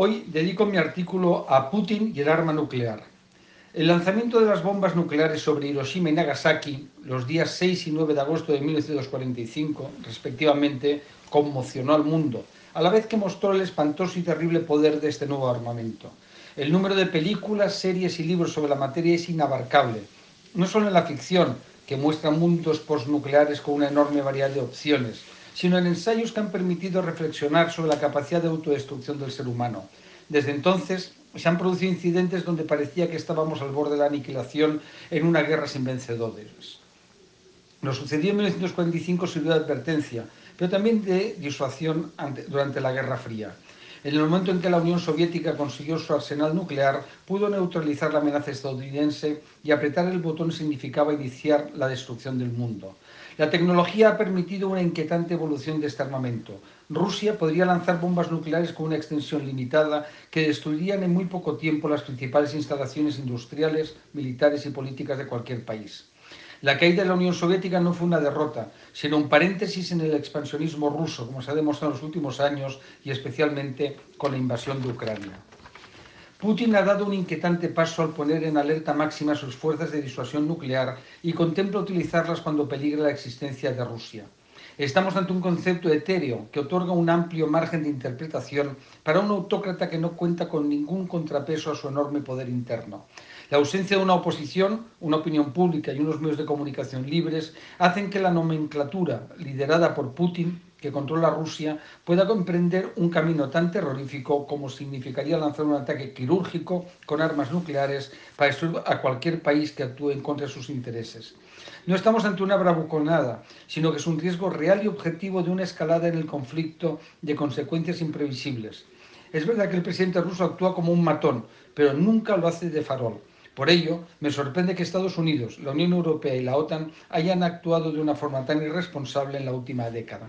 Hoy dedico mi artículo a Putin y el arma nuclear. El lanzamiento de las bombas nucleares sobre Hiroshima y Nagasaki los días 6 y 9 de agosto de 1945, respectivamente, conmocionó al mundo, a la vez que mostró el espantoso y terrible poder de este nuevo armamento. El número de películas, series y libros sobre la materia es inabarcable, no solo en la ficción, que muestra mundos postnucleares con una enorme variedad de opciones, sino en ensayos que han permitido reflexionar sobre la capacidad de autodestrucción del ser humano. Desde entonces se han producido incidentes donde parecía que estábamos al borde de la aniquilación en una guerra sin vencedores. Lo sucedió en 1945 sirvió de advertencia, pero también de disuasión durante la Guerra Fría. En el momento en que la Unión Soviética consiguió su arsenal nuclear, pudo neutralizar la amenaza estadounidense y apretar el botón significaba iniciar la destrucción del mundo. La tecnología ha permitido una inquietante evolución de este armamento. Rusia podría lanzar bombas nucleares con una extensión limitada que destruirían en muy poco tiempo las principales instalaciones industriales, militares y políticas de cualquier país. La caída de la Unión Soviética no fue una derrota, sino un paréntesis en el expansionismo ruso, como se ha demostrado en los últimos años y especialmente con la invasión de Ucrania. Putin ha dado un inquietante paso al poner en alerta máxima sus fuerzas de disuasión nuclear y contempla utilizarlas cuando peligre la existencia de Rusia. Estamos ante un concepto etéreo que otorga un amplio margen de interpretación para un autócrata que no cuenta con ningún contrapeso a su enorme poder interno. La ausencia de una oposición, una opinión pública y unos medios de comunicación libres hacen que la nomenclatura liderada por Putin que controla Rusia pueda comprender un camino tan terrorífico como significaría lanzar un ataque quirúrgico con armas nucleares para destruir a cualquier país que actúe en contra de sus intereses. No estamos ante una bravuconada, sino que es un riesgo real y objetivo de una escalada en el conflicto de consecuencias imprevisibles. Es verdad que el presidente ruso actúa como un matón, pero nunca lo hace de farol. Por ello, me sorprende que Estados Unidos, la Unión Europea y la OTAN hayan actuado de una forma tan irresponsable en la última década.